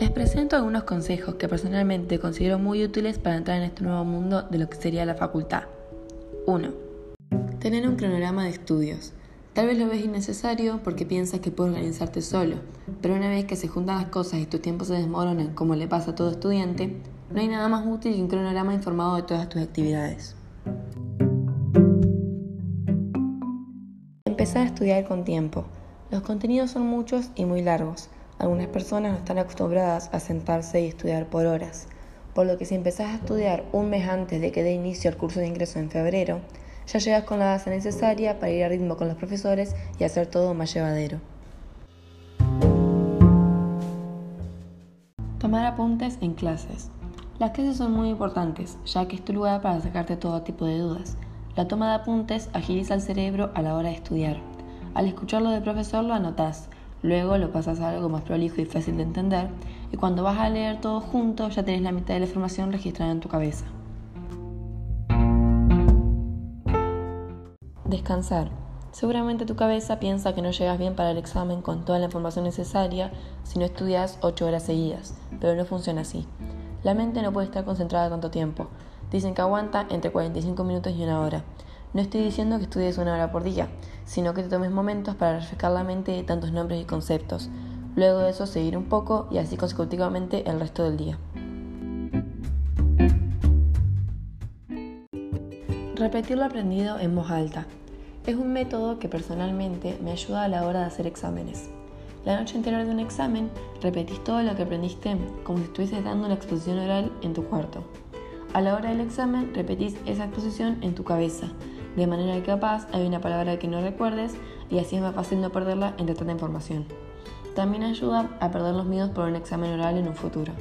Les presento algunos consejos que personalmente considero muy útiles para entrar en este nuevo mundo de lo que sería la facultad. 1. Tener un cronograma de estudios. Tal vez lo ves innecesario porque piensas que puedes organizarte solo, pero una vez que se juntan las cosas y tus tiempos se desmoronan como le pasa a todo estudiante, no hay nada más útil que un cronograma informado de todas tus actividades. Empezar a estudiar con tiempo. Los contenidos son muchos y muy largos. Algunas personas no están acostumbradas a sentarse y estudiar por horas, por lo que si empezás a estudiar un mes antes de que dé inicio al curso de ingreso en febrero, ya llegas con la base necesaria para ir a ritmo con los profesores y hacer todo más llevadero. Tomar apuntes en clases. Las clases son muy importantes, ya que es tu lugar para sacarte todo tipo de dudas. La toma de apuntes agiliza el cerebro a la hora de estudiar. Al escucharlo del profesor lo anotás, luego lo pasas a algo más prolijo y fácil de entender, y cuando vas a leer todo junto ya tenés la mitad de la información registrada en tu cabeza. Descansar. Seguramente tu cabeza piensa que no llegas bien para el examen con toda la información necesaria si no estudias 8 horas seguidas, pero no funciona así. La mente no puede estar concentrada tanto tiempo. Dicen que aguanta entre 45 minutos y una hora. No estoy diciendo que estudies una hora por día, sino que te tomes momentos para refrescar la mente de tantos nombres y conceptos. Luego de eso seguir un poco y así consecutivamente el resto del día. Repetir lo aprendido en voz alta. Es un método que personalmente me ayuda a la hora de hacer exámenes. La noche anterior de un examen, repetís todo lo que aprendiste como si estuvieses dando una exposición oral en tu cuarto. A la hora del examen, repetís esa exposición en tu cabeza, de manera que capaz hay una palabra que no recuerdes y así es más fácil no perderla entre tanta información. También ayuda a perder los miedos por un examen oral en un futuro.